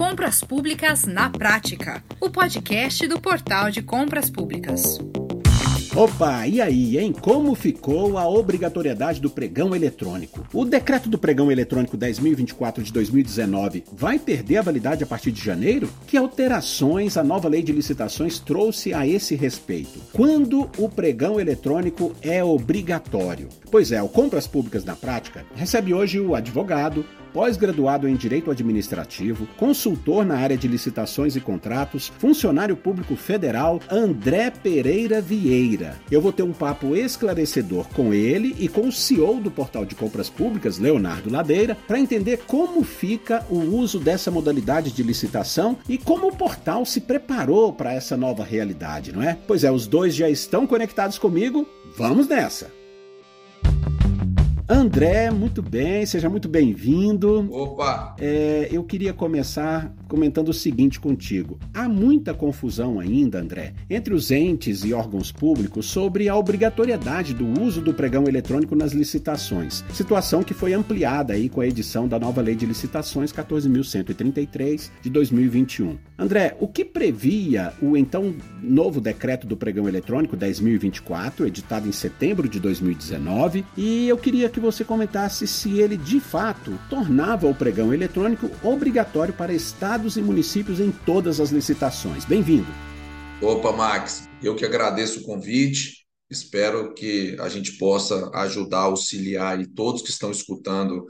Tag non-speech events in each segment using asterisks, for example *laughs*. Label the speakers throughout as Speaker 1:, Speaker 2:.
Speaker 1: Compras Públicas na Prática, o podcast do Portal de Compras Públicas.
Speaker 2: Opa, e aí, hein? Como ficou a obrigatoriedade do pregão eletrônico? O decreto do pregão eletrônico 10.024 de 2019 vai perder a validade a partir de janeiro? Que alterações a nova lei de licitações trouxe a esse respeito? Quando o pregão eletrônico é obrigatório? Pois é, o Compras Públicas na Prática recebe hoje o advogado, pós-graduado em Direito Administrativo, consultor na área de licitações e contratos, funcionário público federal André Pereira Vieira. Eu vou ter um papo esclarecedor com ele e com o CEO do Portal de Compras Públicas, Leonardo Ladeira, para entender como fica o uso dessa modalidade de licitação e como o portal se preparou para essa nova realidade, não é? Pois é, os dois já estão conectados comigo. Vamos nessa! André, muito bem, seja muito bem-vindo.
Speaker 3: Opa!
Speaker 2: É, eu queria começar comentando o seguinte contigo. Há muita confusão ainda, André, entre os entes e órgãos públicos sobre a obrigatoriedade do uso do pregão eletrônico nas licitações, situação que foi ampliada aí com a edição da nova Lei de Licitações 14.133 de 2021. André, o que previa o então novo decreto do pregão eletrônico 10.024, editado em setembro de 2019, e eu queria que você comentasse se ele de fato tornava o pregão eletrônico obrigatório para estados estados e municípios em todas as licitações. Bem-vindo.
Speaker 3: Opa, Max, eu que agradeço o convite. Espero que a gente possa ajudar, auxiliar e todos que estão escutando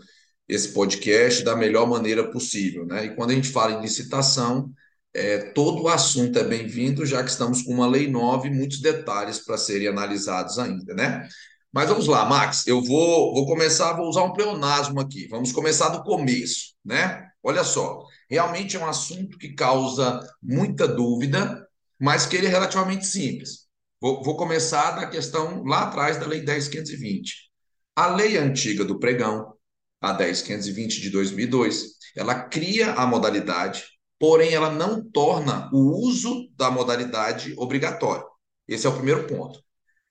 Speaker 3: esse podcast da melhor maneira possível. Né? E quando a gente fala em licitação, é, todo o assunto é bem-vindo, já que estamos com uma lei nova e muitos detalhes para serem analisados ainda. Né? Mas vamos lá, Max, eu vou, vou começar, vou usar um pleonasmo aqui. Vamos começar do começo. Né? Olha só, Realmente é um assunto que causa muita dúvida, mas que ele é relativamente simples. Vou, vou começar da questão lá atrás da Lei 10.520. A lei antiga do pregão, a 10.520 de 2002, ela cria a modalidade, porém ela não torna o uso da modalidade obrigatório. Esse é o primeiro ponto.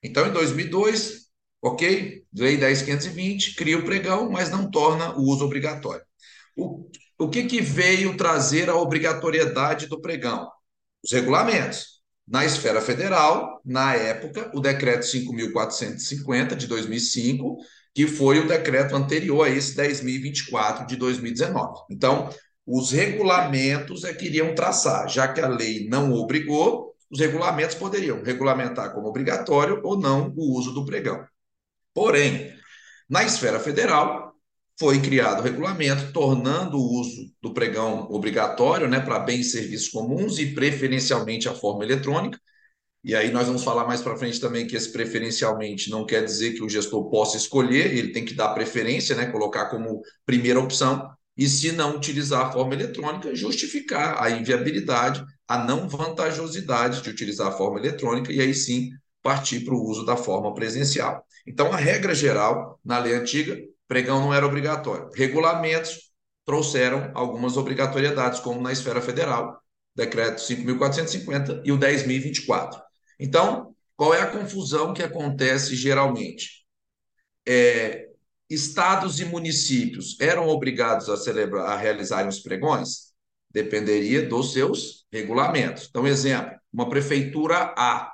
Speaker 3: Então, em 2002, ok, Lei 10.520 cria o pregão, mas não torna o uso obrigatório. O, o que, que veio trazer a obrigatoriedade do pregão? Os regulamentos. Na esfera federal, na época, o decreto 5.450 de 2005, que foi o decreto anterior a esse 10.024 de 2019. Então, os regulamentos é que iriam traçar, já que a lei não obrigou, os regulamentos poderiam regulamentar como obrigatório ou não o uso do pregão. Porém, na esfera federal, foi criado o regulamento tornando o uso do pregão obrigatório né, para bens e serviços comuns e preferencialmente a forma eletrônica. E aí nós vamos falar mais para frente também que esse preferencialmente não quer dizer que o gestor possa escolher, ele tem que dar preferência, né, colocar como primeira opção, e se não utilizar a forma eletrônica, justificar a inviabilidade, a não vantajosidade de utilizar a forma eletrônica, e aí sim partir para o uso da forma presencial. Então, a regra geral, na lei antiga, pregão não era obrigatório. Regulamentos trouxeram algumas obrigatoriedades, como na esfera federal, decreto 5.450 e o 10.024. Então, qual é a confusão que acontece geralmente? É, estados e municípios eram obrigados a celebrar, a realizarem os pregões? Dependeria dos seus regulamentos. Então, exemplo, uma prefeitura A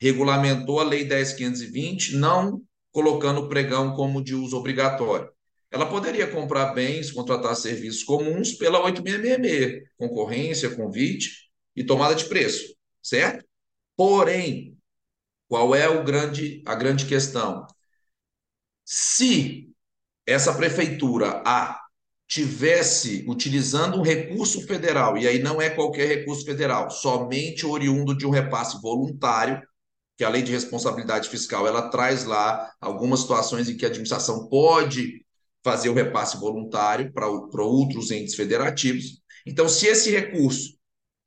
Speaker 3: regulamentou a Lei 10.520, não colocando o pregão como de uso obrigatório. Ela poderia comprar bens, contratar serviços comuns pela 8666, concorrência, convite e tomada de preço, certo? Porém, qual é o grande, a grande questão? Se essa prefeitura A tivesse utilizando um recurso federal, e aí não é qualquer recurso federal, somente oriundo de um repasse voluntário, que a lei de responsabilidade fiscal ela traz lá algumas situações em que a administração pode fazer o repasse voluntário para outros entes federativos. Então, se esse recurso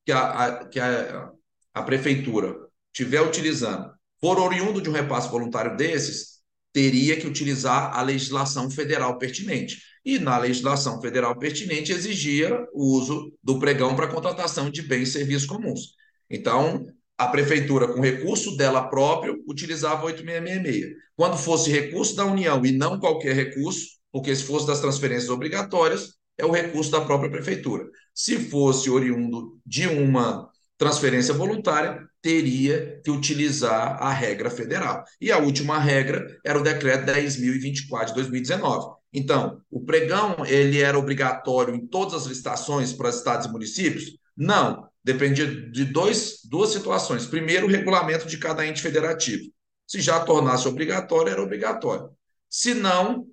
Speaker 3: que a, a, que a, a prefeitura estiver utilizando for oriundo de um repasse voluntário desses, teria que utilizar a legislação federal pertinente. E na legislação federal pertinente exigia o uso do pregão para contratação de bens e serviços comuns. Então, a prefeitura, com recurso dela próprio, utilizava 8666. Quando fosse recurso da União e não qualquer recurso, porque se fosse das transferências obrigatórias, é o recurso da própria prefeitura. Se fosse oriundo de uma transferência voluntária, teria que utilizar a regra federal. E a última regra era o decreto 10.024 de 2019. Então, o pregão ele era obrigatório em todas as licitações para estados e municípios? Não, dependia de dois, duas situações. Primeiro, o regulamento de cada ente federativo. Se já tornasse obrigatório, era obrigatório. Se não,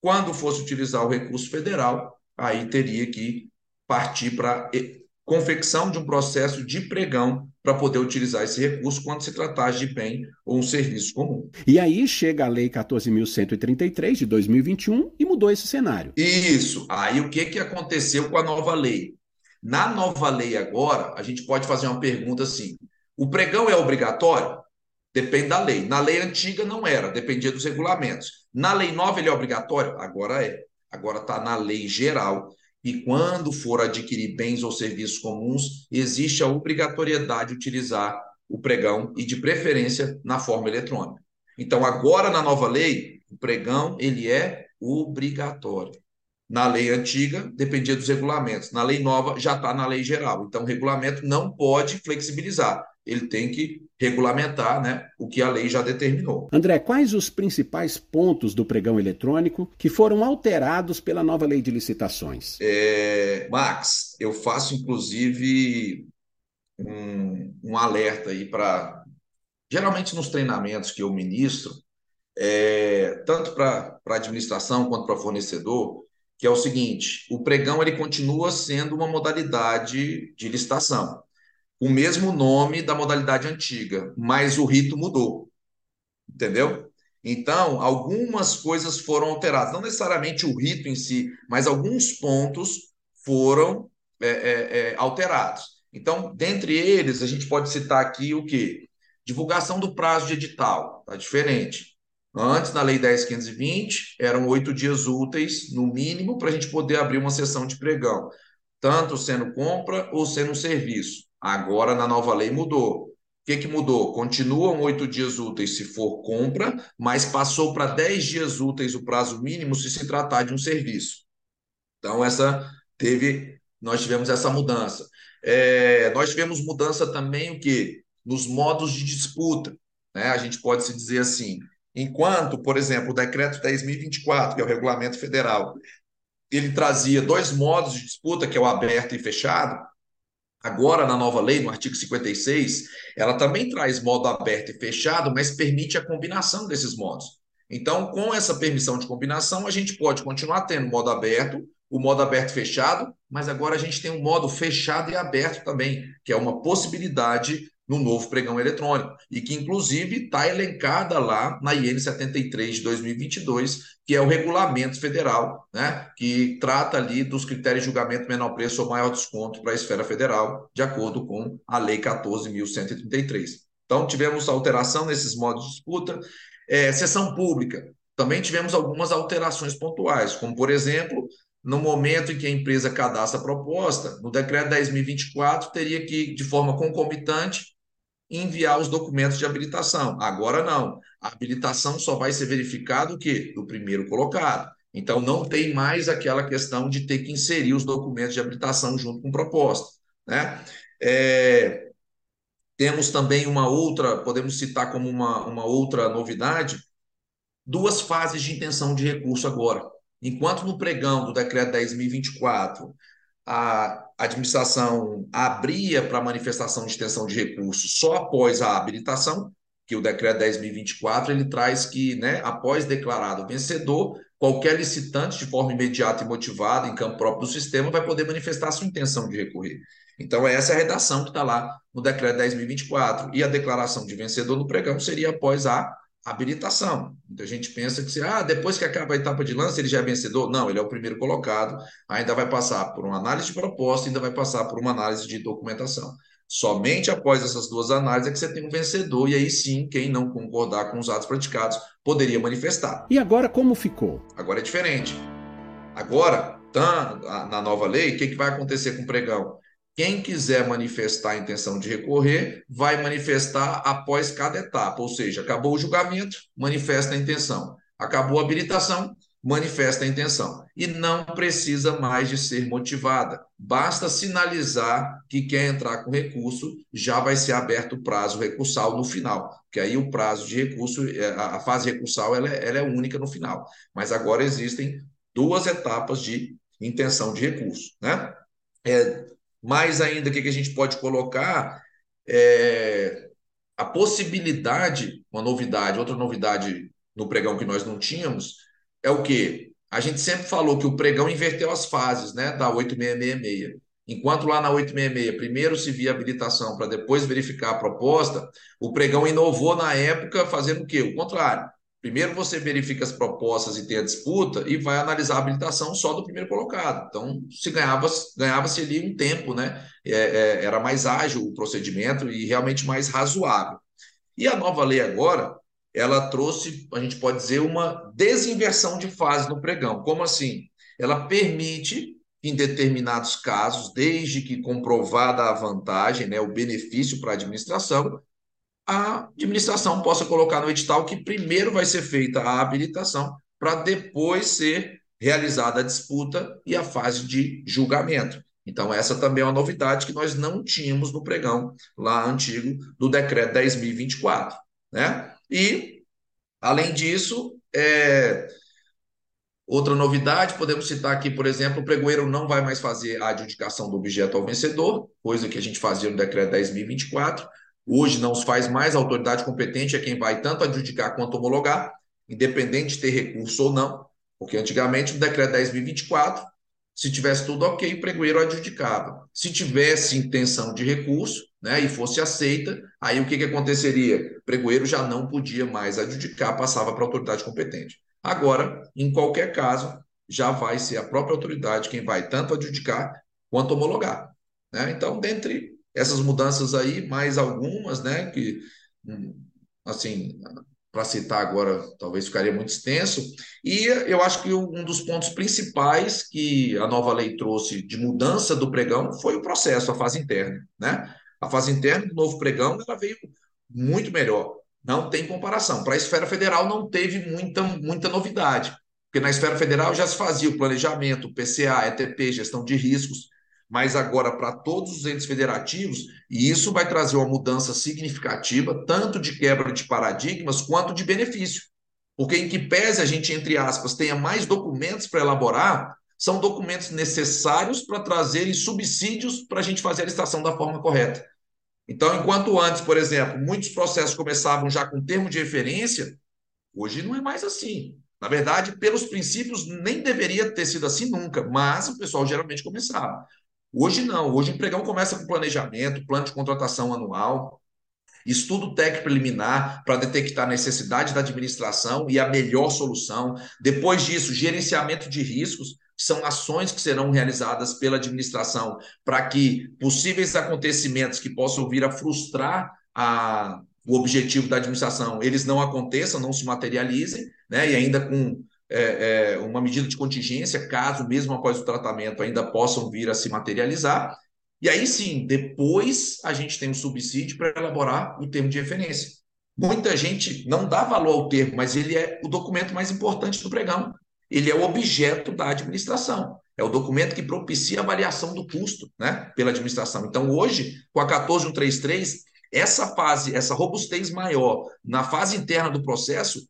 Speaker 3: quando fosse utilizar o recurso federal, aí teria que partir para confecção de um processo de pregão para poder utilizar esse recurso quando se tratar de bem ou um serviço comum.
Speaker 2: E aí chega a Lei 14.133 de 2021 e mudou esse cenário.
Speaker 3: Isso. Aí o que, que aconteceu com a nova lei? Na nova lei agora, a gente pode fazer uma pergunta assim: o pregão é obrigatório? Depende da lei. Na lei antiga não era, dependia dos regulamentos. Na lei nova ele é obrigatório? Agora é. Agora está na lei geral e quando for adquirir bens ou serviços comuns, existe a obrigatoriedade de utilizar o pregão e de preferência na forma eletrônica. Então, agora na nova lei, o pregão ele é obrigatório. Na lei antiga, dependia dos regulamentos. Na lei nova, já está na lei geral. Então, o regulamento não pode flexibilizar ele tem que regulamentar né, o que a lei já determinou.
Speaker 2: André, quais os principais pontos do pregão eletrônico que foram alterados pela nova lei de licitações?
Speaker 3: É, Max, eu faço inclusive um, um alerta aí para. Geralmente nos treinamentos que eu ministro, é, tanto para a administração quanto para fornecedor, que é o seguinte: o pregão ele continua sendo uma modalidade de licitação o mesmo nome da modalidade antiga, mas o rito mudou. Entendeu? Então, algumas coisas foram alteradas, não necessariamente o rito em si, mas alguns pontos foram é, é, é, alterados. Então, dentre eles, a gente pode citar aqui o quê? Divulgação do prazo de edital, está diferente. Antes, na Lei 10.520, eram oito dias úteis, no mínimo, para a gente poder abrir uma sessão de pregão, tanto sendo compra ou sendo um serviço. Agora, na nova lei, mudou. O que, que mudou? Continuam oito dias úteis se for compra, mas passou para dez dias úteis o prazo mínimo se se tratar de um serviço. Então, essa teve, nós tivemos essa mudança. É, nós tivemos mudança também o que? Nos modos de disputa. Né? A gente pode se dizer assim. Enquanto, por exemplo, o decreto 10.024, que é o regulamento federal, ele trazia dois modos de disputa, que é o aberto e fechado, Agora, na nova lei, no artigo 56, ela também traz modo aberto e fechado, mas permite a combinação desses modos. Então, com essa permissão de combinação, a gente pode continuar tendo modo aberto, o modo aberto e fechado, mas agora a gente tem o modo fechado e aberto também, que é uma possibilidade no novo pregão eletrônico, e que inclusive está elencada lá na IN 73 de 2022, que é o regulamento federal, né, que trata ali dos critérios de julgamento menor preço ou maior desconto para a esfera federal, de acordo com a Lei 14.133. Então, tivemos alteração nesses modos de disputa. É, sessão pública, também tivemos algumas alterações pontuais, como, por exemplo, no momento em que a empresa cadastra a proposta, no decreto 10.024, teria que, de forma concomitante, enviar os documentos de habilitação. Agora não. A habilitação só vai ser verificada o quê? Do primeiro colocado. Então não tem mais aquela questão de ter que inserir os documentos de habilitação junto com proposta. Né? É, temos também uma outra, podemos citar como uma, uma outra novidade, duas fases de intenção de recurso agora. Enquanto no pregão do decreto 10.024 a administração abria para manifestação de extensão de recursos só após a habilitação, que o decreto 10.024 ele traz que, né, após declarado vencedor, qualquer licitante de forma imediata e motivada em campo próprio do sistema vai poder manifestar sua intenção de recorrer. Então, essa é a redação que está lá no decreto 10.024. E a declaração de vencedor no pregão seria após a habilitação. Muita gente pensa que se, ah, depois que acaba a etapa de lance, ele já é vencedor. Não, ele é o primeiro colocado, ainda vai passar por uma análise de proposta, ainda vai passar por uma análise de documentação. Somente após essas duas análises é que você tem um vencedor, e aí sim, quem não concordar com os atos praticados poderia manifestar.
Speaker 2: E agora como ficou?
Speaker 3: Agora é diferente. Agora, tá, na nova lei, o que, que vai acontecer com o pregão? Quem quiser manifestar a intenção de recorrer, vai manifestar após cada etapa, ou seja, acabou o julgamento, manifesta a intenção. Acabou a habilitação, manifesta a intenção. E não precisa mais de ser motivada. Basta sinalizar que quer entrar com recurso, já vai ser aberto o prazo recursal no final. Porque aí o prazo de recurso, é, a fase recursal, ela é, ela é única no final. Mas agora existem duas etapas de intenção de recurso. Né? É, mais ainda, o que a gente pode colocar? É, a possibilidade, uma novidade, outra novidade no pregão que nós não tínhamos, é o quê? A gente sempre falou que o pregão inverteu as fases, né, da 8666. Enquanto lá na 866 primeiro se via habilitação para depois verificar a proposta, o pregão inovou na época fazendo o quê? O contrário. Primeiro você verifica as propostas e tem a disputa e vai analisar a habilitação só do primeiro colocado. Então, se ganhava, ganhava-se ali um tempo, né? É, é, era mais ágil o procedimento e realmente mais razoável. E a nova lei agora, ela trouxe, a gente pode dizer, uma desinversão de fase no pregão. Como assim? Ela permite, em determinados casos, desde que comprovada a vantagem, né, o benefício para a administração, a administração possa colocar no edital que primeiro vai ser feita a habilitação para depois ser realizada a disputa e a fase de julgamento. Então, essa também é uma novidade que nós não tínhamos no pregão lá antigo do decreto 10.024. Né? E, além disso, é... outra novidade, podemos citar aqui, por exemplo, o pregoeiro não vai mais fazer a adjudicação do objeto ao vencedor, coisa que a gente fazia no decreto 10.024. Hoje não se faz mais, a autoridade competente é quem vai tanto adjudicar quanto homologar, independente de ter recurso ou não, porque antigamente no decreto 10.024, se tivesse tudo ok, o pregoeiro adjudicava. Se tivesse intenção de recurso né, e fosse aceita, aí o que, que aconteceria? O pregoeiro já não podia mais adjudicar, passava para a autoridade competente. Agora, em qualquer caso, já vai ser a própria autoridade quem vai tanto adjudicar quanto homologar. Né? Então, dentre essas mudanças aí, mais algumas, né, que, hum, assim, para citar agora, talvez ficaria muito extenso, e eu acho que um dos pontos principais que a nova lei trouxe de mudança do pregão foi o processo, a fase interna, né? A fase interna do novo pregão, ela veio muito melhor, não tem comparação. Para a esfera federal não teve muita, muita novidade, porque na esfera federal já se fazia o planejamento, PCA, ETP, gestão de riscos, mas agora para todos os entes federativos, e isso vai trazer uma mudança significativa, tanto de quebra de paradigmas quanto de benefício. Porque, em que pese a gente, entre aspas, tenha mais documentos para elaborar, são documentos necessários para trazerem subsídios para a gente fazer a licitação da forma correta. Então, enquanto antes, por exemplo, muitos processos começavam já com termo de referência, hoje não é mais assim. Na verdade, pelos princípios, nem deveria ter sido assim nunca, mas o pessoal geralmente começava. Hoje não, hoje o empregão começa com planejamento, plano de contratação anual, estudo técnico preliminar para detectar a necessidade da administração e a melhor solução. Depois disso, gerenciamento de riscos, são ações que serão realizadas pela administração para que possíveis acontecimentos que possam vir a frustrar a, o objetivo da administração, eles não aconteçam, não se materializem, né? E ainda com é, é, uma medida de contingência, caso mesmo após o tratamento ainda possam vir a se materializar. E aí sim, depois a gente tem um subsídio para elaborar o termo de referência. Muita gente não dá valor ao termo, mas ele é o documento mais importante do pregão. Ele é o objeto da administração. É o documento que propicia a avaliação do custo né, pela administração. Então, hoje, com a 14133, essa fase, essa robustez maior na fase interna do processo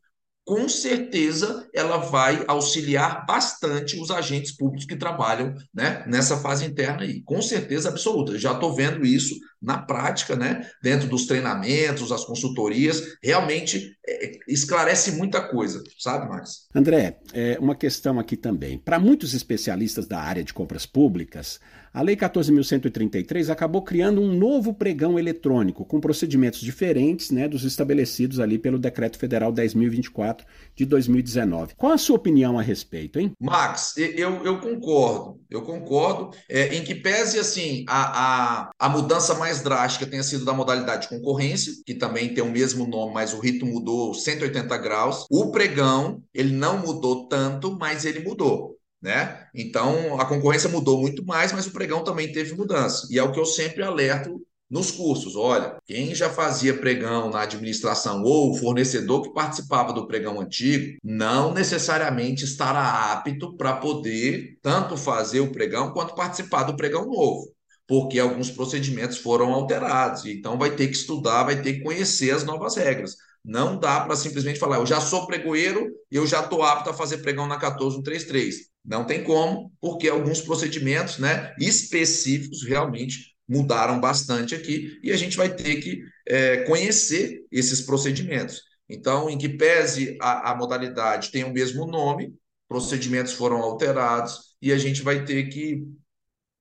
Speaker 3: com certeza ela vai auxiliar bastante os agentes públicos que trabalham né, nessa fase interna aí, com certeza absoluta. Já estou vendo isso na prática, né, dentro dos treinamentos, as consultorias, realmente é, esclarece muita coisa, sabe, Max?
Speaker 2: André, é, uma questão aqui também. Para muitos especialistas da área de compras públicas, a Lei 14.133 acabou criando um novo pregão eletrônico, com procedimentos diferentes né, dos estabelecidos ali pelo Decreto Federal 10.024 de 2019. Qual a sua opinião a respeito, hein?
Speaker 3: Max, eu, eu concordo, eu concordo, é, em que pese assim a, a, a mudança mais drástica tenha sido da modalidade de concorrência, que também tem o mesmo nome, mas o rito mudou 180 graus. O pregão, ele não mudou tanto, mas ele mudou. Né? Então, a concorrência mudou muito mais, mas o pregão também teve mudança. E é o que eu sempre alerto nos cursos. Olha, quem já fazia pregão na administração ou o fornecedor que participava do pregão antigo, não necessariamente estará apto para poder tanto fazer o pregão quanto participar do pregão novo. Porque alguns procedimentos foram alterados, então vai ter que estudar, vai ter que conhecer as novas regras. Não dá para simplesmente falar, eu já sou pregoeiro e eu já estou apto a fazer pregão na 14133. Não tem como, porque alguns procedimentos né, específicos realmente mudaram bastante aqui e a gente vai ter que é, conhecer esses procedimentos. Então, em que pese a, a modalidade tem o mesmo nome, procedimentos foram alterados e a gente vai ter que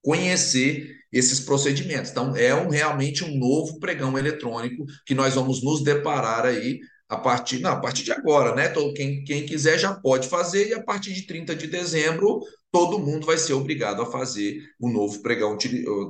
Speaker 3: conhecer esses procedimentos. Então, é um, realmente um novo pregão eletrônico que nós vamos nos deparar aí a partir, não, a partir de agora, né? Todo, quem, quem quiser já pode fazer, e a partir de 30 de dezembro, todo mundo vai ser obrigado a fazer o novo pregão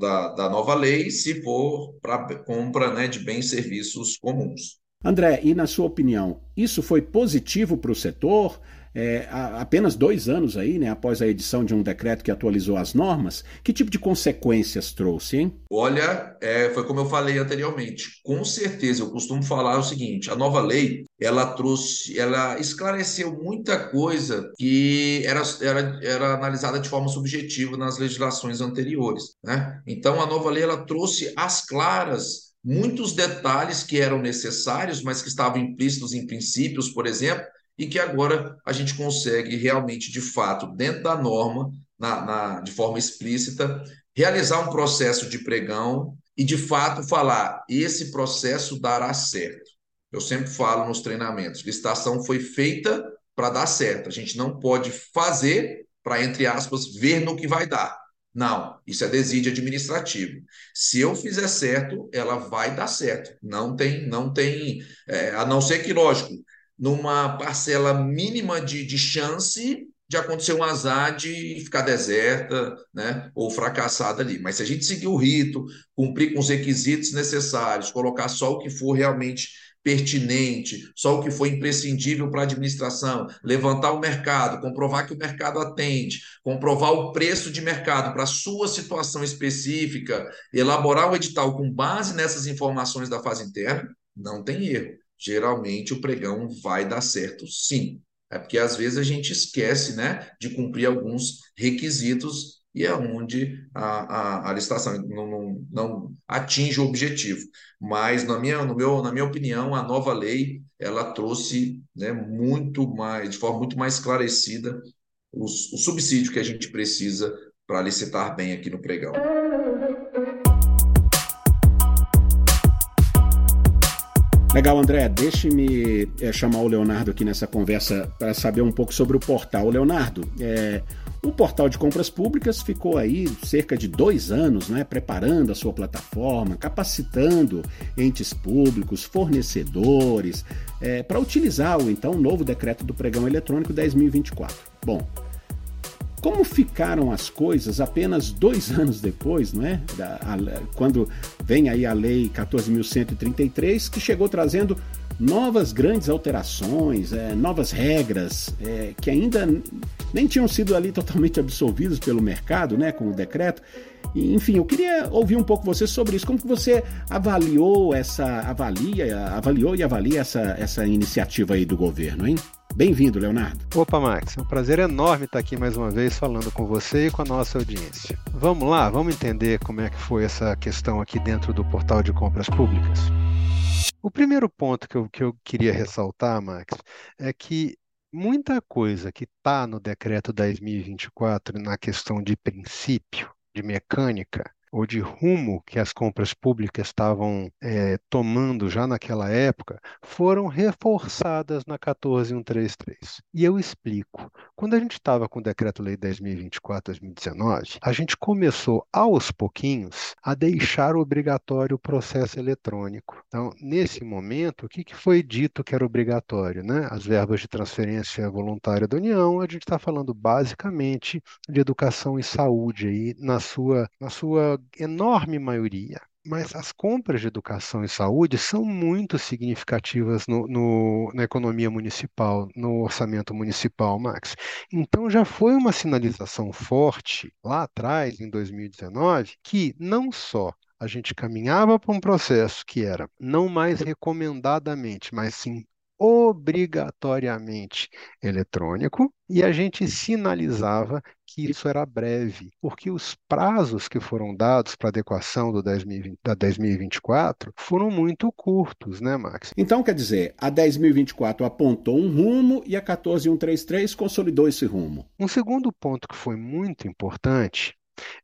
Speaker 3: da, da nova lei, se for para compra né, de bens e serviços comuns.
Speaker 2: André, e na sua opinião, isso foi positivo para o setor? É, apenas dois anos aí, né, após a edição de um decreto que atualizou as normas, que tipo de consequências trouxe, hein?
Speaker 3: Olha, é, foi como eu falei anteriormente. Com certeza, eu costumo falar o seguinte: a nova lei ela trouxe, ela esclareceu muita coisa que era, era, era analisada de forma subjetiva nas legislações anteriores. Né? Então, a nova lei ela trouxe às claras muitos detalhes que eram necessários, mas que estavam implícitos em princípios, por exemplo, e que agora a gente consegue realmente, de fato, dentro da norma, na, na, de forma explícita, realizar um processo de pregão e, de fato, falar: esse processo dará certo. Eu sempre falo nos treinamentos: licitação foi feita para dar certo. A gente não pode fazer para, entre aspas, ver no que vai dar. Não, isso é desídio administrativo. Se eu fizer certo, ela vai dar certo. Não tem, não tem, é, a não ser que, lógico, numa parcela mínima de, de chance de acontecer um azar de ficar deserta, né, ou fracassada ali. Mas se a gente seguir o rito, cumprir com os requisitos necessários, colocar só o que for realmente pertinente, só o que for imprescindível para a administração, levantar o mercado, comprovar que o mercado atende, comprovar o preço de mercado para a sua situação específica, elaborar o edital com base nessas informações da fase interna, não tem erro geralmente o pregão vai dar certo sim. É porque às vezes a gente esquece né, de cumprir alguns requisitos e é onde a, a, a licitação não, não, não, atinge o objetivo. Mas, na minha, no meu, na minha opinião, a nova lei ela trouxe né, muito mais, de forma muito mais esclarecida, os, o subsídio que a gente precisa para licitar bem aqui no pregão.
Speaker 2: Legal, André. Deixe-me é, chamar o Leonardo aqui nessa conversa para saber um pouco sobre o portal. Leonardo, é, o portal de compras públicas ficou aí cerca de dois anos né, preparando a sua plataforma, capacitando entes públicos, fornecedores, é, para utilizar o então novo decreto do pregão eletrônico 10.024. Bom, como ficaram as coisas apenas dois *laughs* anos depois, não é? Da, a, quando vem aí a Lei 14.133, que chegou trazendo novas grandes alterações, é, novas regras, é, que ainda nem tinham sido ali totalmente absolvidos pelo mercado, né, com o decreto. Enfim, eu queria ouvir um pouco você sobre isso. Como que você avaliou essa, avalia, avaliou e avalia essa, essa iniciativa aí do governo, hein? Bem-vindo, Leonardo.
Speaker 4: Opa, Max, é um prazer enorme estar aqui mais uma vez falando com você e com a nossa audiência. Vamos lá, vamos entender como é que foi essa questão aqui dentro do portal de compras públicas. O primeiro ponto que eu, que eu queria ressaltar, Max, é que muita coisa que está no decreto 10.024 na questão de princípio, de mecânica, ou de rumo que as compras públicas estavam é, tomando já naquela época foram reforçadas na 14133. E eu explico. Quando a gente estava com o Decreto-Lei 10.024-2019, a gente começou aos pouquinhos a deixar obrigatório o processo eletrônico. Então, nesse momento, o que, que foi dito que era obrigatório? Né? As verbas de transferência voluntária da União, a gente está falando basicamente de educação e saúde aí na sua, na sua enorme maioria. Mas as compras de educação e saúde são muito significativas no, no, na economia municipal, no orçamento municipal, Max. Então já foi uma sinalização forte lá atrás, em 2019, que não só a gente caminhava para um processo que era não mais recomendadamente, mas sim obrigatoriamente eletrônico e a gente sinalizava que isso era breve, porque os prazos que foram dados para adequação do 10.020, da 10.024 foram muito curtos, né, Max?
Speaker 2: Então, quer dizer, a 10.024 apontou um rumo e a 14133 consolidou esse rumo.
Speaker 4: Um segundo ponto que foi muito importante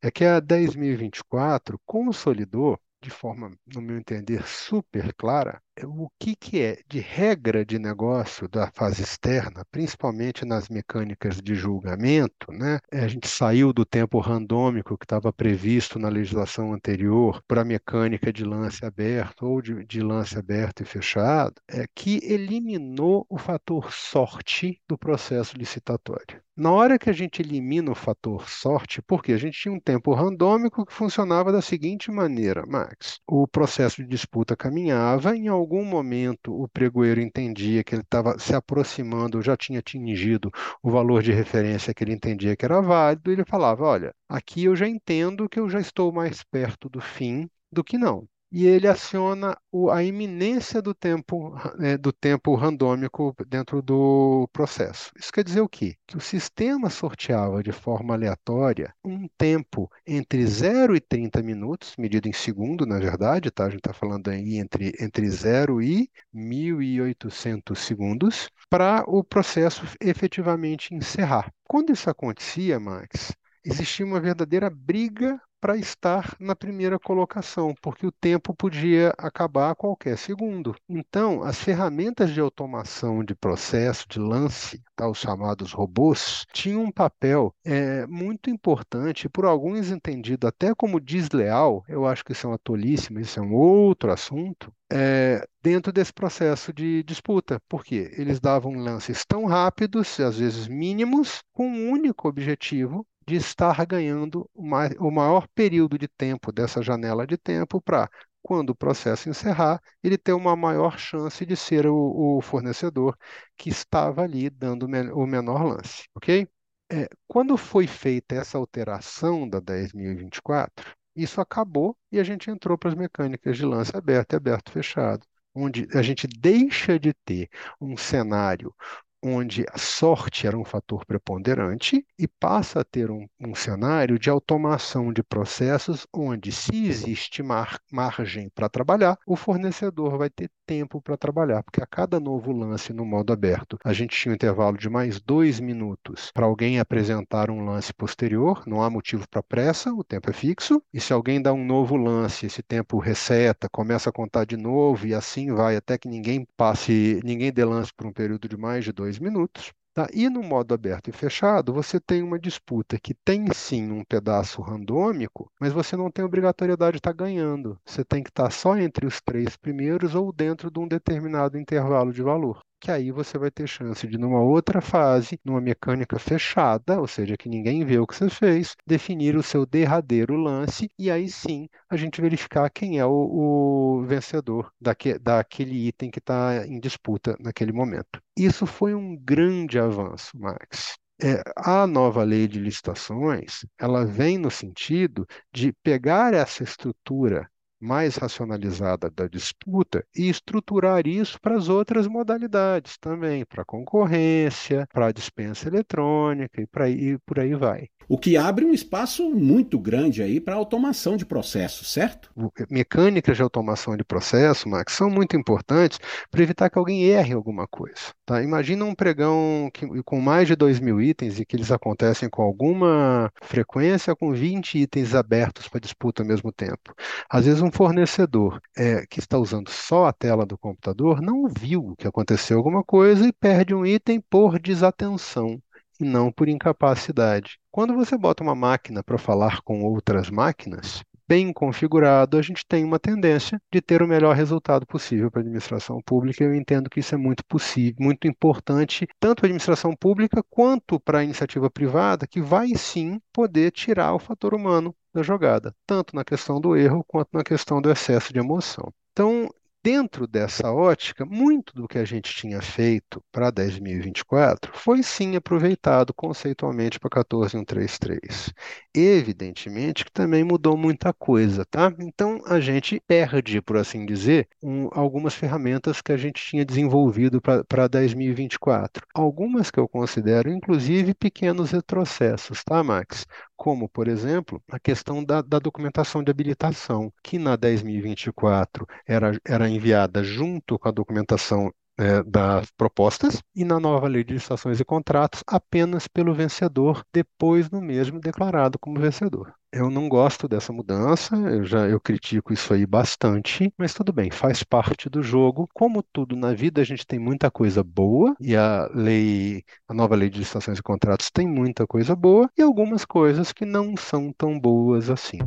Speaker 4: é que a 10.024 consolidou de forma, no meu entender, super clara, o que, que é de regra de negócio da fase externa, principalmente nas mecânicas de julgamento, né? É, a gente saiu do tempo randômico que estava previsto na legislação anterior para a mecânica de lance aberto ou de, de lance aberto e fechado, é que eliminou o fator sorte do processo licitatório. Na hora que a gente elimina o fator sorte, porque a gente tinha um tempo randômico que funcionava da seguinte maneira, Max: o processo de disputa caminhava, em algum momento o pregoeiro entendia que ele estava se aproximando, já tinha atingido o valor de referência que ele entendia que era válido, ele falava: Olha, aqui eu já entendo que eu já estou mais perto do fim do que não e ele aciona o, a iminência do tempo, é, do tempo randômico dentro do processo. Isso quer dizer o quê? Que o sistema sorteava de forma aleatória um tempo entre 0 e 30 minutos, medido em segundo, na verdade, tá? a gente está falando aí entre, entre 0 e 1.800 segundos, para o processo efetivamente encerrar. Quando isso acontecia, Max, existia uma verdadeira briga para estar na primeira colocação, porque o tempo podia acabar a qualquer segundo. Então, as ferramentas de automação de processo, de lance, tá, os chamados robôs, tinham um papel é, muito importante, por alguns entendido até como desleal, eu acho que isso é uma tolice, mas isso é um outro assunto, é, dentro desse processo de disputa. porque Eles davam lances tão rápidos, às vezes mínimos, com um único objetivo de estar ganhando o maior período de tempo dessa janela de tempo para, quando o processo encerrar, ele ter uma maior chance de ser o, o fornecedor que estava ali dando o menor lance, ok? É, quando foi feita essa alteração da 10.024, isso acabou e a gente entrou para as mecânicas de lance aberto e aberto fechado, onde a gente deixa de ter um cenário onde a sorte era um fator preponderante e passa a ter um, um cenário de automação de processos onde, se existe mar, margem para trabalhar, o fornecedor vai ter tempo para trabalhar, porque a cada novo lance no modo aberto, a gente tinha um intervalo de mais dois minutos para alguém apresentar um lance posterior, não há motivo para pressa, o tempo é fixo, e se alguém dá um novo lance, esse tempo reseta, começa a contar de novo e assim vai até que ninguém passe, ninguém dê lance por um período de mais de dois dois minutos. Tá? E no modo aberto e fechado, você tem uma disputa que tem sim um pedaço randômico, mas você não tem obrigatoriedade de estar ganhando. Você tem que estar só entre os três primeiros ou dentro de um determinado intervalo de valor que aí você vai ter chance de, numa outra fase, numa mecânica fechada, ou seja, que ninguém vê o que você fez, definir o seu derradeiro lance e aí sim a gente verificar quem é o, o vencedor daque, daquele item que está em disputa naquele momento. Isso foi um grande avanço, Max. É, a nova lei de licitações ela vem no sentido de pegar essa estrutura mais racionalizada da disputa e estruturar isso para as outras modalidades também, para a concorrência, para a dispensa eletrônica e, para e por aí vai.
Speaker 2: O que abre um espaço muito grande aí para automação de processos, certo?
Speaker 4: Mecânicas de automação de processo, Max, são muito importantes para evitar que alguém erre alguma coisa. Tá? Imagina um pregão que, com mais de 2 mil itens e que eles acontecem com alguma frequência, com 20 itens abertos para disputa ao mesmo tempo. Às vezes um fornecedor é, que está usando só a tela do computador não viu que aconteceu alguma coisa e perde um item por desatenção e não por incapacidade. Quando você bota uma máquina para falar com outras máquinas, bem configurado, a gente tem uma tendência de ter o melhor resultado possível para a administração pública. Eu entendo que isso é muito possível, muito importante, tanto para a administração pública quanto para a iniciativa privada, que vai sim poder tirar o fator humano da jogada, tanto na questão do erro quanto na questão do excesso de emoção. Então, dentro dessa ótica, muito do que a gente tinha feito para 2024 foi sim aproveitado conceitualmente para 14133. Evidentemente que também mudou muita coisa, tá? Então a gente perde, por assim dizer, um, algumas ferramentas que a gente tinha desenvolvido para 2024. Algumas que eu considero, inclusive, pequenos retrocessos, tá, Max? Como, por exemplo, a questão da, da documentação de habilitação, que na 10.024 era, era enviada junto com a documentação é, das propostas e na nova lei de licitações e contratos apenas pelo vencedor, depois no mesmo declarado como vencedor. Eu não gosto dessa mudança, eu já eu critico isso aí bastante, mas tudo bem, faz parte do jogo. Como tudo na vida, a gente tem muita coisa boa e a lei, a nova lei de licitações e contratos tem muita coisa boa e algumas coisas que não são tão boas assim.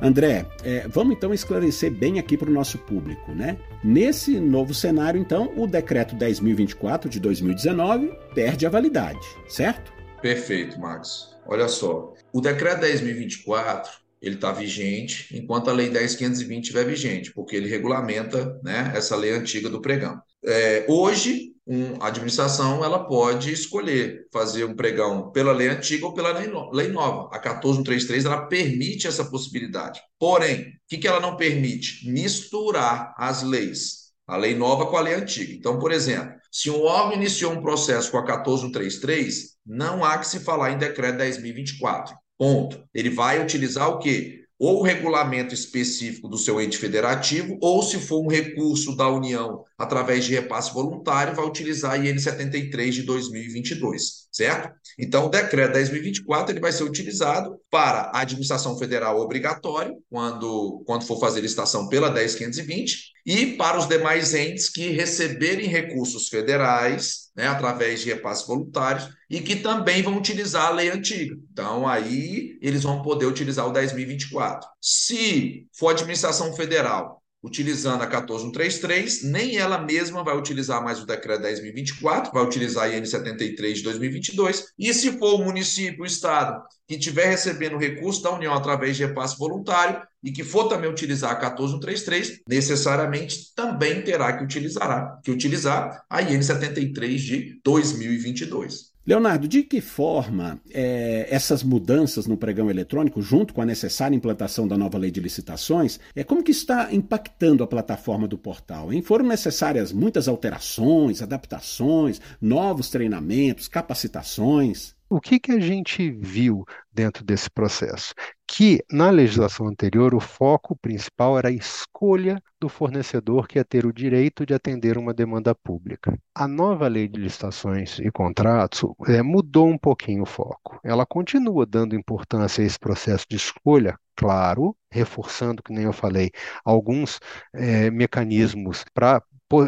Speaker 2: André, é, vamos então esclarecer bem aqui para o nosso público, né? Nesse novo cenário, então, o decreto 10.024 de 2019 perde a validade, certo?
Speaker 3: Perfeito, Max. Olha só, o decreto 10.024 ele está vigente enquanto a lei 10.520 estiver vigente, porque ele regulamenta né, essa lei antiga do pregão. É, hoje, um, a administração ela pode escolher fazer um pregão pela lei antiga ou pela lei, no, lei nova. A 14133 ela permite essa possibilidade. Porém, o que, que ela não permite? Misturar as leis, a lei nova com a lei antiga. Então, por exemplo, se um órgão iniciou um processo com a 14133, não há que se falar em decreto 10.024. Ponto. Ele vai utilizar o quê? Ou regulamento específico do seu ente federativo, ou se for um recurso da União através de repasse voluntário, vai utilizar a IN 73 de 2022, certo? Então, o decreto 10.024 ele vai ser utilizado para a administração federal obrigatório, quando, quando for fazer licitação pela 10.520, e para os demais entes que receberem recursos federais, né, através de repasses voluntários, e que também vão utilizar a lei antiga. Então, aí eles vão poder utilizar o 10.024. Se for administração federal utilizando a 14133, nem ela mesma vai utilizar mais o decreto 10.024, vai utilizar a IN 73 de 2022, e se for o município, o estado, que estiver recebendo recurso da União através de repasse voluntário e que for também utilizar a 14133, necessariamente também terá que utilizar, que utilizar a IN 73 de 2022.
Speaker 2: Leonardo, de que forma é, essas mudanças no pregão eletrônico, junto com a necessária implantação da nova lei de licitações, é como que está impactando a plataforma do portal? Hein? Foram necessárias muitas alterações, adaptações, novos treinamentos, capacitações?
Speaker 4: O que, que a gente viu dentro desse processo? Que na legislação anterior o foco principal era a escolha do fornecedor que ia ter o direito de atender uma demanda pública. A nova lei de licitações e contratos é, mudou um pouquinho o foco. Ela continua dando importância a esse processo de escolha, claro, reforçando, que nem eu falei, alguns é, mecanismos para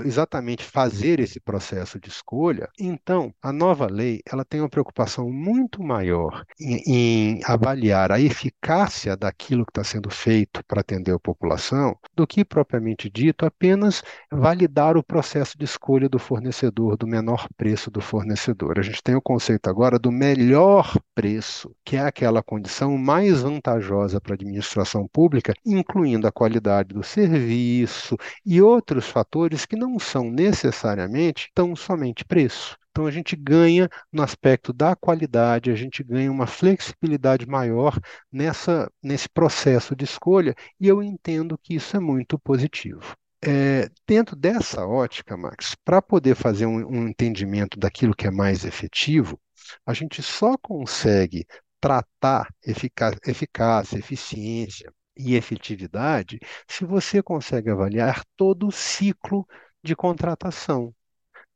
Speaker 4: exatamente fazer esse processo de escolha, então a nova lei ela tem uma preocupação muito maior em, em avaliar a eficácia daquilo que está sendo feito para atender a população do que propriamente dito apenas validar o processo de escolha do fornecedor, do menor preço do fornecedor. A gente tem o conceito agora do melhor preço, que é aquela condição mais vantajosa para a administração pública, incluindo a qualidade do serviço e outros fatores que não são necessariamente tão somente preço. Então a gente ganha no aspecto da qualidade, a gente ganha uma flexibilidade maior nessa, nesse processo de escolha, e eu entendo que isso é muito positivo. É, dentro dessa ótica, Max, para poder fazer um, um entendimento daquilo que é mais efetivo, a gente só consegue tratar eficácia, eficiência, e efetividade se você consegue avaliar todo o ciclo de contratação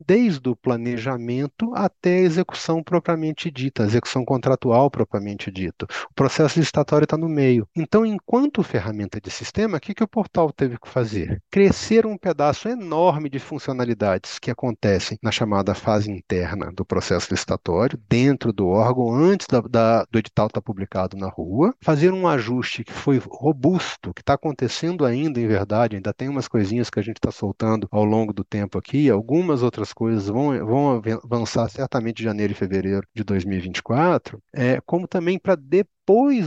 Speaker 4: desde o planejamento até a execução propriamente dita, a execução contratual propriamente dita. O processo licitatório está no meio. Então, enquanto ferramenta de sistema, o que, que o portal teve que fazer? Crescer um pedaço enorme de funcionalidades que acontecem na chamada fase interna do processo licitatório, dentro do órgão, antes da, da, do edital estar tá publicado na rua, fazer um ajuste que foi robusto, que está acontecendo ainda em verdade, ainda tem umas coisinhas que a gente está soltando ao longo do tempo aqui, algumas outras coisas vão, vão avançar certamente em janeiro e fevereiro de 2024, é, como também para depois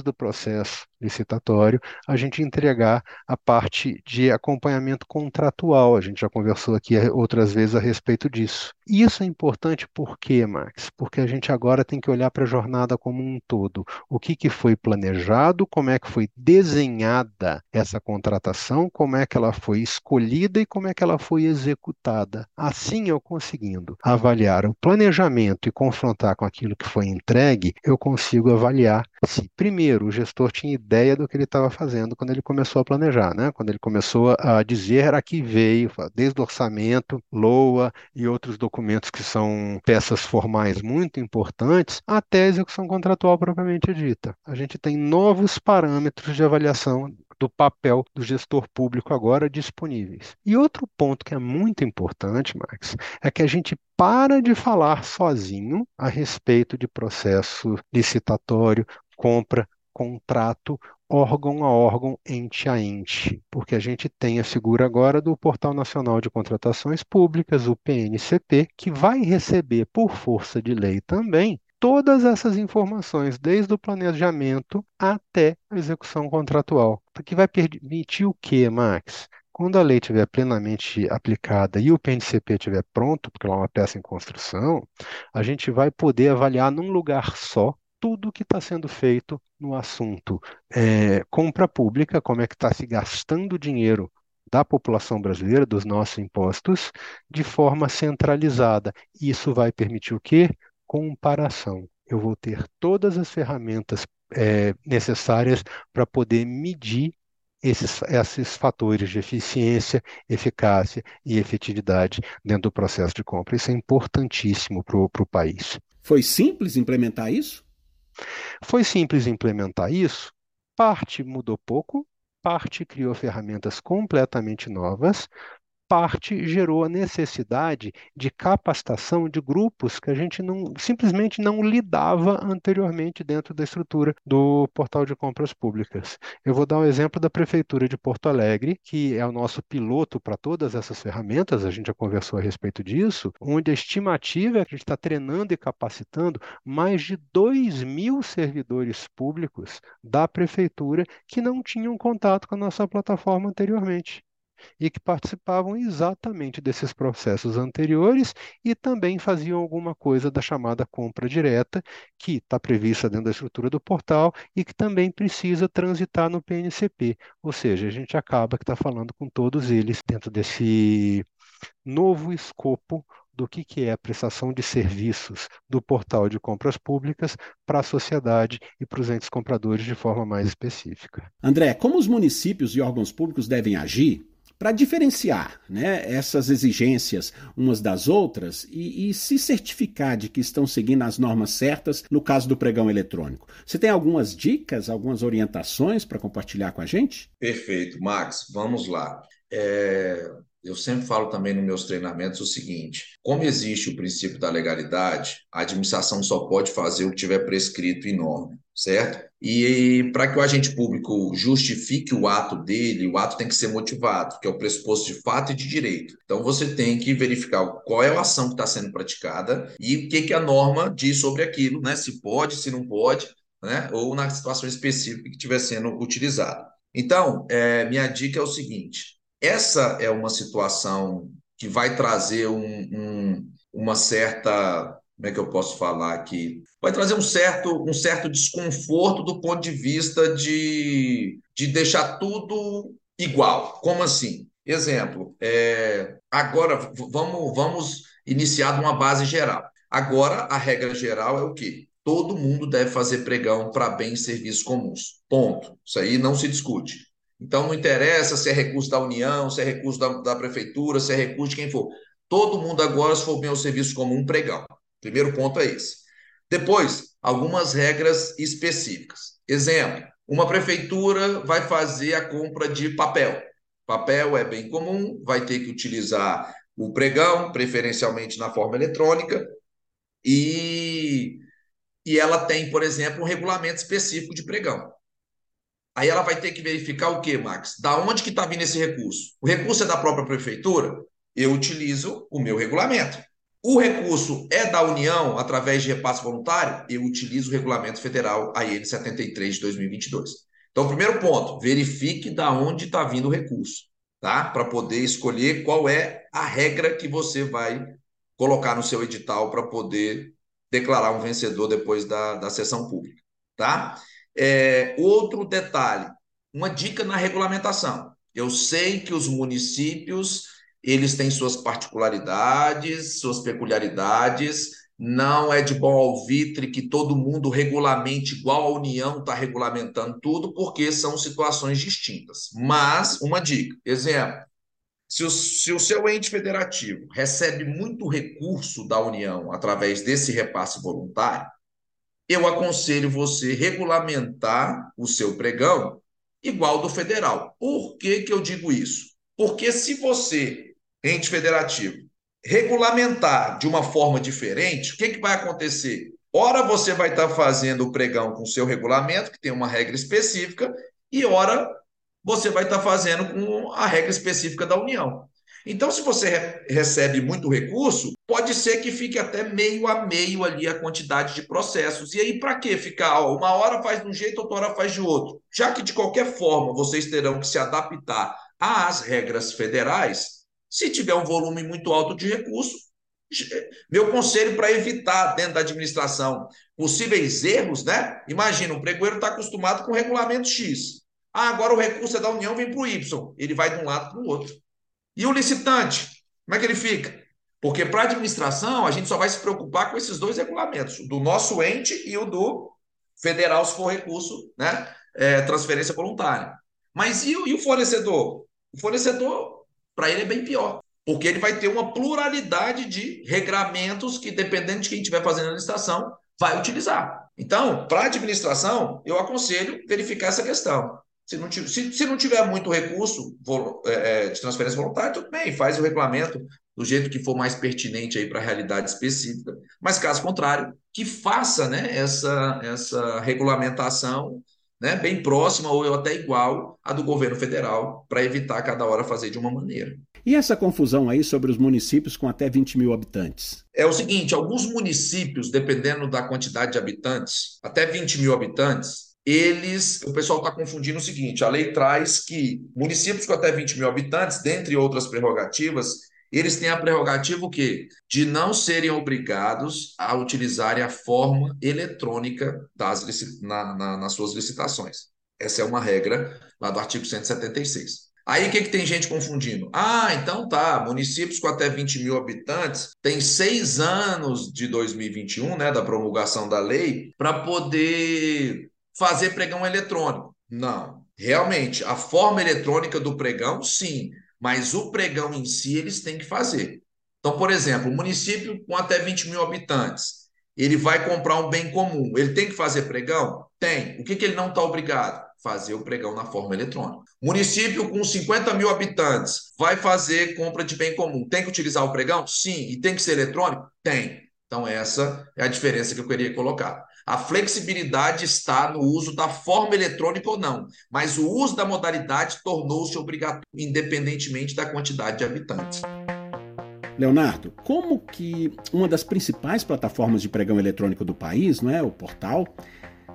Speaker 4: do processo licitatório, a gente entregar a parte de acompanhamento contratual. A gente já conversou aqui outras vezes a respeito disso. Isso é importante por quê, Max? Porque a gente agora tem que olhar para a jornada como um todo. O que, que foi planejado, como é que foi desenhada essa contratação, como é que ela foi escolhida e como é que ela foi executada. Assim, eu conseguindo avaliar o planejamento e confrontar com aquilo que foi entregue, eu consigo avaliar se, primeiro, o gestor tinha ideia do que ele estava fazendo quando ele começou a planejar, né? quando ele começou a dizer a que veio, desde orçamento, LOA e outros documentos que são peças formais muito importantes, até a execução contratual propriamente dita. A gente tem novos parâmetros de avaliação do papel do gestor público agora disponíveis. E outro ponto que é muito importante, Max, é que a gente para de falar sozinho a respeito de processo licitatório, compra, contrato, órgão a órgão, ente a ente, porque a gente tem a figura agora do Portal Nacional de Contratações Públicas, o PNCP, que vai receber, por força de lei também, todas essas informações, desde o planejamento até a execução contratual. Que vai permitir o quê, Max? Quando a lei estiver plenamente aplicada e o PNCP estiver pronto, porque ela é uma peça em construção, a gente vai poder avaliar num lugar só tudo que está sendo feito no assunto é, compra pública, como é que está se gastando dinheiro da população brasileira, dos nossos impostos, de forma centralizada. Isso vai permitir o quê? Comparação. Eu vou ter todas as ferramentas é, necessárias para poder medir esses, esses fatores de eficiência, eficácia e efetividade dentro do processo de compra. Isso é importantíssimo para o país.
Speaker 2: Foi simples implementar isso?
Speaker 4: Foi simples implementar isso? Parte mudou pouco, parte criou ferramentas completamente novas, parte gerou a necessidade de capacitação de grupos que a gente não, simplesmente não lidava anteriormente dentro da estrutura do portal de compras públicas. Eu vou dar um exemplo da Prefeitura de Porto Alegre, que é o nosso piloto para todas essas ferramentas, a gente já conversou a respeito disso, onde a estimativa é que a gente está treinando e capacitando mais de 2 mil servidores públicos da Prefeitura que não tinham contato com a nossa plataforma anteriormente e que participavam exatamente desses processos anteriores e também faziam alguma coisa da chamada compra direta, que está prevista dentro da estrutura do portal e que também precisa transitar no PNCP. Ou seja, a gente acaba que está falando com todos eles dentro desse novo escopo do que, que é a prestação de serviços do portal de compras públicas para a sociedade e para os entes compradores de forma mais específica.
Speaker 2: André, como os municípios e órgãos públicos devem agir para diferenciar né, essas exigências umas das outras e, e, se certificar de que estão seguindo as normas certas no caso do pregão eletrônico. Você tem algumas dicas, algumas orientações para compartilhar com a gente?
Speaker 3: Perfeito, Max. Vamos lá. É, eu sempre falo também nos meus treinamentos o seguinte: como existe o princípio da legalidade, a administração só pode fazer o que tiver prescrito em norma, certo? E para que o agente público justifique o ato dele, o ato tem que ser motivado, que é o pressuposto de fato e de direito. Então você tem que verificar qual é a ação que está sendo praticada e o que, que a norma diz sobre aquilo, né? Se pode, se não pode, né? Ou na situação específica que estiver sendo utilizada. Então, é, minha dica é o seguinte: essa é uma situação que vai trazer um, um, uma certa. Como é que eu posso falar aqui? Vai trazer um certo, um certo desconforto do ponto de vista de, de deixar tudo igual. Como assim? Exemplo, é, agora vamos, vamos iniciar de uma base geral. Agora, a regra geral é o quê? Todo mundo deve fazer pregão para bens e serviços comuns. Ponto. Isso aí não se discute. Então, não interessa se é recurso da União, se é recurso da, da Prefeitura, se é recurso de quem for. Todo mundo agora, se for bem o serviço comum, pregão. Primeiro ponto é esse. Depois, algumas regras específicas. Exemplo, uma prefeitura vai fazer a compra de papel. Papel é bem comum, vai ter que utilizar o pregão, preferencialmente na forma eletrônica, e, e ela tem, por exemplo, um regulamento específico de pregão. Aí ela vai ter que verificar o quê, Max? Da onde que está vindo esse recurso? O recurso é da própria prefeitura? Eu utilizo o meu regulamento. O recurso é da União através de repasse voluntário? Eu utilizo o Regulamento Federal AN 73 de 2022. Então, primeiro ponto, verifique da onde está vindo o recurso, tá? Para poder escolher qual é a regra que você vai colocar no seu edital para poder declarar um vencedor depois da, da sessão pública, tá? É, outro detalhe, uma dica na regulamentação. Eu sei que os municípios eles têm suas particularidades, suas peculiaridades. Não é de bom alvitre que todo mundo regulamente, igual a União está regulamentando tudo, porque são situações distintas. Mas, uma dica: exemplo, se o, se o seu ente federativo recebe muito recurso da União através desse repasse voluntário, eu aconselho você regulamentar o seu pregão igual do federal. Por que, que eu digo isso? Porque se você ente federativo, regulamentar de uma forma diferente, o que, que vai acontecer? Ora, você vai estar fazendo o pregão com o seu regulamento, que tem uma regra específica, e ora, você vai estar fazendo com a regra específica da União. Então, se você re recebe muito recurso, pode ser que fique até meio a meio ali a quantidade de processos. E aí, para que ficar? Ó, uma hora faz de um jeito, outra hora faz de outro. Já que, de qualquer forma, vocês terão que se adaptar às regras federais, se tiver um volume muito alto de recurso, meu conselho para evitar dentro da administração possíveis erros, né? Imagina, o pregoeiro está acostumado com o regulamento X. Ah, agora o recurso é da União, vem para o Y. Ele vai de um lado para o outro. E o licitante, como é que ele fica? Porque para a administração, a gente só vai se preocupar com esses dois regulamentos, do nosso ente e o do federal, se for recurso, né? É, transferência voluntária. Mas e, e o fornecedor? O fornecedor para ele é bem pior. Porque ele vai ter uma pluralidade de regramentos que, dependendo de quem estiver fazendo a licitação, vai utilizar. Então, para a administração, eu aconselho verificar essa questão. Se não, tiver, se, se não tiver muito recurso é, é, de transferência voluntária, tudo bem, faz o regulamento do jeito que for mais pertinente aí para a realidade específica. Mas, caso contrário, que faça né, essa, essa regulamentação né, bem próxima ou até igual à do governo federal, para evitar cada hora fazer de uma maneira.
Speaker 2: E essa confusão aí sobre os municípios com até 20 mil habitantes?
Speaker 3: É o seguinte: alguns municípios, dependendo da quantidade de habitantes, até 20 mil habitantes, eles, o pessoal está confundindo o seguinte: a lei traz que municípios com até 20 mil habitantes, dentre outras prerrogativas, eles têm a prerrogativa o quê? De não serem obrigados a utilizarem a forma eletrônica das, na, na, nas suas licitações. Essa é uma regra lá do artigo 176. Aí o que, que tem gente confundindo? Ah, então tá, municípios com até 20 mil habitantes têm seis anos de 2021, né, da promulgação da lei, para poder fazer pregão eletrônico. Não, realmente, a forma eletrônica do pregão, sim, mas o pregão em si eles têm que fazer. Então, por exemplo, o município com até 20 mil habitantes, ele vai comprar um bem comum, ele tem que fazer pregão? Tem. O que, que ele não está obrigado? Fazer o pregão na forma eletrônica. Município com 50 mil habitantes vai fazer compra de bem comum, tem que utilizar o pregão? Sim. E tem que ser eletrônico? Tem. Então, essa é a diferença que eu queria colocar. A flexibilidade está no uso da forma eletrônica ou não, mas o uso da modalidade tornou-se obrigatório, independentemente da quantidade de habitantes.
Speaker 2: Leonardo, como que uma das principais plataformas de pregão eletrônico do país, não é, o portal,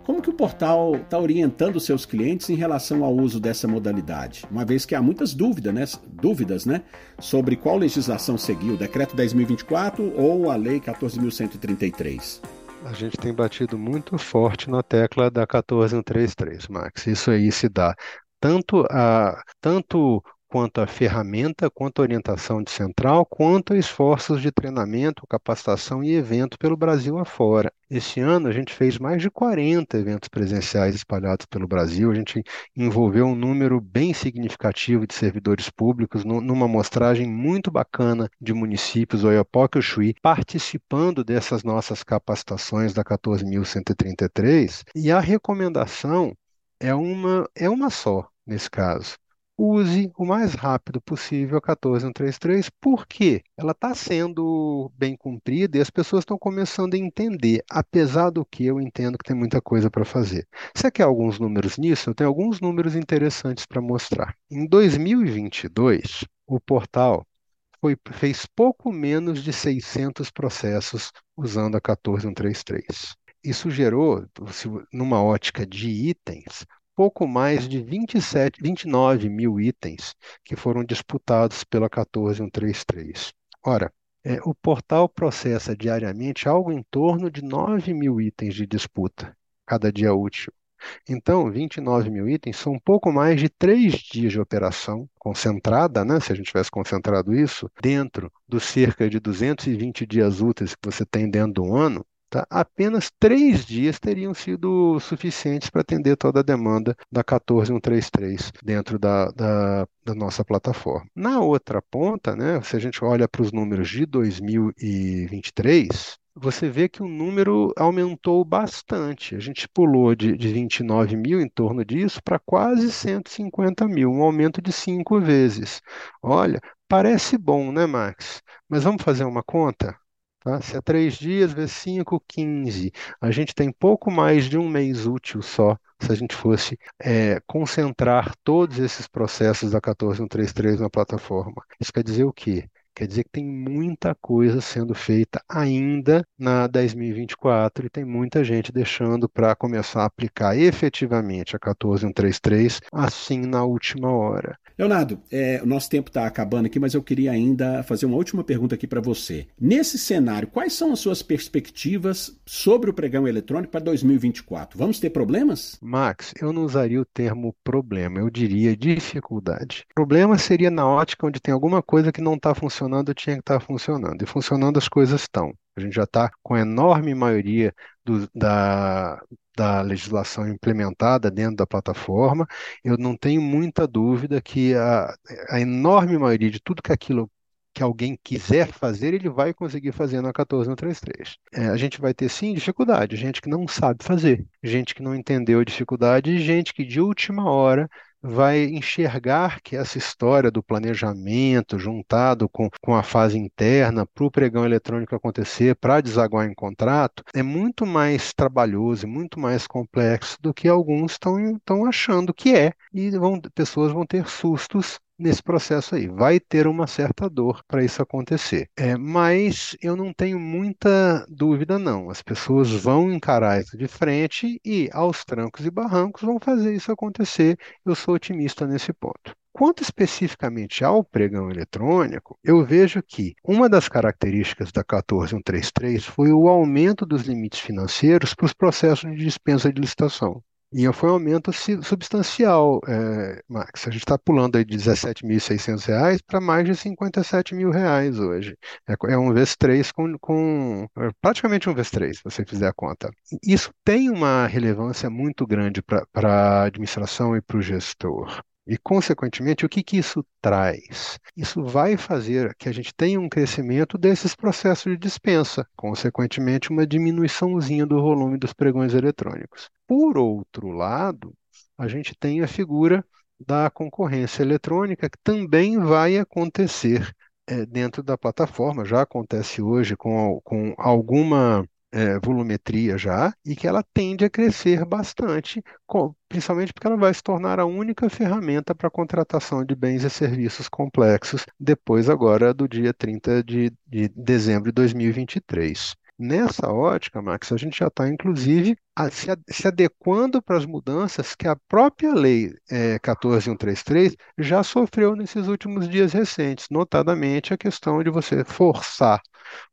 Speaker 2: como que o portal está orientando seus clientes em relação ao uso dessa modalidade? Uma vez que há muitas dúvidas, né, dúvidas, né, sobre qual legislação seguir, o Decreto 10.024 ou a Lei 14.133
Speaker 4: a gente tem batido muito forte na tecla da 14133, Max. Isso aí se dá tanto a tanto quanto a ferramenta, quanto a orientação de central, quanto a esforços de treinamento, capacitação e evento pelo Brasil afora. Este ano a gente fez mais de 40 eventos presenciais espalhados pelo Brasil, a gente envolveu um número bem significativo de servidores públicos numa amostragem muito bacana de municípios, Oiapoque e Chuí, participando dessas nossas capacitações da 14.133, e a recomendação é uma, é uma só nesse caso use o mais rápido possível a 14133, porque ela está sendo bem cumprida e as pessoas estão começando a entender, apesar do que eu entendo que tem muita coisa para fazer. Você quer alguns números nisso? Eu tenho alguns números interessantes para mostrar. Em 2022, o portal foi, fez pouco menos de 600 processos usando a 14133. Isso gerou, numa ótica de itens, pouco mais de 27, 29 mil itens que foram disputados pela 14133. Ora, é, o portal processa diariamente algo em torno de 9 mil itens de disputa cada dia útil. Então, 29 mil itens são um pouco mais de três dias de operação concentrada, né? se a gente tivesse concentrado isso, dentro dos cerca de 220 dias úteis que você tem dentro do ano, Tá? Apenas três dias teriam sido suficientes para atender toda a demanda da 14133 dentro da, da, da, nossa plataforma. Na outra ponta, né, se a gente olha para os números de 2023, você vê que o número aumentou bastante. A gente pulou de, de 29 mil em torno disso para quase 150 mil, um aumento de cinco vezes. Olha, parece bom, né, Max? Mas vamos fazer uma conta? Tá? Se é três dias, vezes 5, 15. A gente tem pouco mais de um mês útil só, se a gente fosse é, concentrar todos esses processos da 14133 na plataforma. Isso quer dizer o quê? Quer dizer que tem muita coisa sendo feita ainda na 10.024 e tem muita gente deixando para começar a aplicar efetivamente a 14133 assim na última hora.
Speaker 2: Leonardo, é, o nosso tempo está acabando aqui, mas eu queria ainda fazer uma última pergunta aqui para você. Nesse cenário, quais são as suas perspectivas sobre o pregão eletrônico para 2024? Vamos ter problemas?
Speaker 4: Max, eu não usaria o termo problema, eu diria dificuldade. Problema seria na ótica onde tem alguma coisa que não está funcionando, tinha que estar tá funcionando. E funcionando as coisas estão. A gente já está com a enorme maioria do, da, da legislação implementada dentro da plataforma, eu não tenho muita dúvida que a, a enorme maioria de tudo que aquilo que alguém quiser fazer, ele vai conseguir fazer na 14133. É, a gente vai ter sim dificuldade, gente que não sabe fazer, gente que não entendeu a dificuldade e gente que de última hora vai enxergar que essa história do planejamento juntado com, com a fase interna para o pregão eletrônico acontecer, para desaguar em contrato, é muito mais trabalhoso e muito mais complexo do que alguns estão achando que é. E vão, pessoas vão ter sustos nesse processo aí. Vai ter uma certa dor para isso acontecer. É, mas eu não tenho muita dúvida, não. As pessoas vão encarar isso de frente e, aos trancos e barrancos, vão fazer isso acontecer. Eu sou otimista nesse ponto. Quanto especificamente ao pregão eletrônico, eu vejo que uma das características da 14133 foi o aumento dos limites financeiros para os processos de dispensa de licitação. E foi um aumento substancial, é, Max. A gente está pulando aí de R$ 17.600 para mais de 57 mil reais hoje. É, é, um vezes três com, com é praticamente um vezes três, se você fizer a conta. Isso tem uma relevância muito grande para a administração e para o gestor. E, consequentemente, o que, que isso traz? Isso vai fazer que a gente tenha um crescimento desses processos de dispensa, consequentemente, uma diminuiçãozinha do volume dos pregões eletrônicos. Por outro lado, a gente tem a figura da concorrência eletrônica, que também vai acontecer é, dentro da plataforma, já acontece hoje com, com alguma é, volumetria já e que ela tende a crescer bastante, principalmente porque ela vai se tornar a única ferramenta para contratação de bens e serviços complexos depois agora do dia 30 de, de dezembro de 2023. Nessa ótica, Max, a gente já está, inclusive, se adequando para as mudanças que a própria lei é, 14133 já sofreu nesses últimos dias recentes, notadamente a questão de você forçar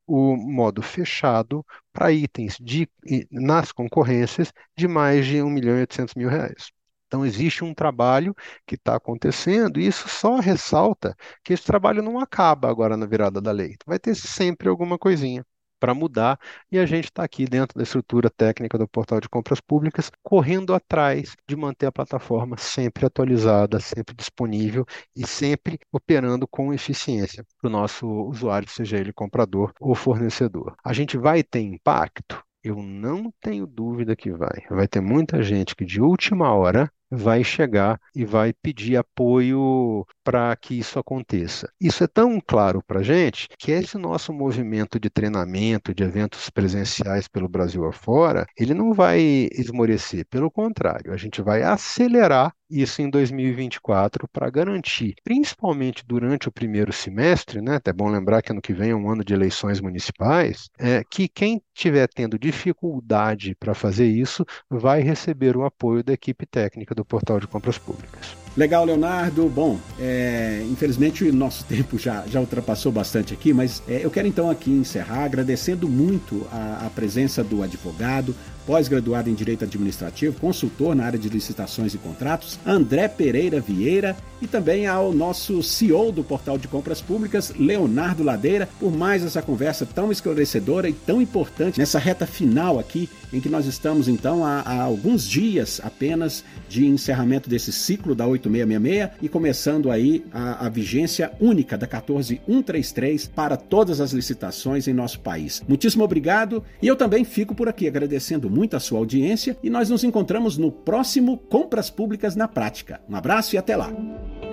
Speaker 4: o modo fechado para itens de, nas concorrências de mais de 1 milhão e 800 mil reais. Então, existe um trabalho que está acontecendo, e isso só ressalta que esse trabalho não acaba agora na virada da lei. Vai ter sempre alguma coisinha para mudar, e a gente está aqui dentro da estrutura técnica do portal de compras públicas, correndo atrás de manter a plataforma sempre atualizada, sempre disponível e sempre operando com eficiência para o nosso usuário, seja ele comprador ou fornecedor. A gente vai ter impacto? Eu não tenho dúvida que vai. Vai ter muita gente que de última hora vai chegar e vai pedir apoio para que isso aconteça. Isso é tão claro para a gente que esse nosso movimento de treinamento, de eventos presenciais pelo Brasil afora, ele não vai esmorecer, pelo contrário, a gente vai acelerar isso em 2024 para garantir, principalmente durante o primeiro semestre, né? Até bom lembrar que ano que vem é um ano de eleições municipais, é, que quem estiver tendo dificuldade para fazer isso vai receber o apoio da equipe técnica do Portal de Compras Públicas.
Speaker 2: Legal, Leonardo. Bom, é, infelizmente o nosso *laughs* tempo já, já ultrapassou bastante aqui, mas é, eu quero então aqui encerrar agradecendo muito a, a presença do advogado, pós-graduado em Direito Administrativo, consultor na área de licitações e contratos, André Pereira Vieira, e também ao nosso CEO do Portal de Compras Públicas, Leonardo Ladeira, por mais essa conversa tão esclarecedora e tão importante nessa reta final aqui, em que nós estamos então há, há alguns dias apenas de encerramento desse ciclo da 8666 e começando aí a, a vigência única da 14133 para todas as licitações em nosso país. Muitíssimo obrigado e eu também fico por aqui agradecendo muito a sua audiência e nós nos encontramos no próximo Compras Públicas na Prática. Um abraço e até lá.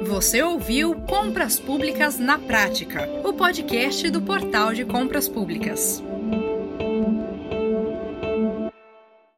Speaker 1: Você ouviu Compras Públicas na Prática, o podcast do Portal de Compras Públicas.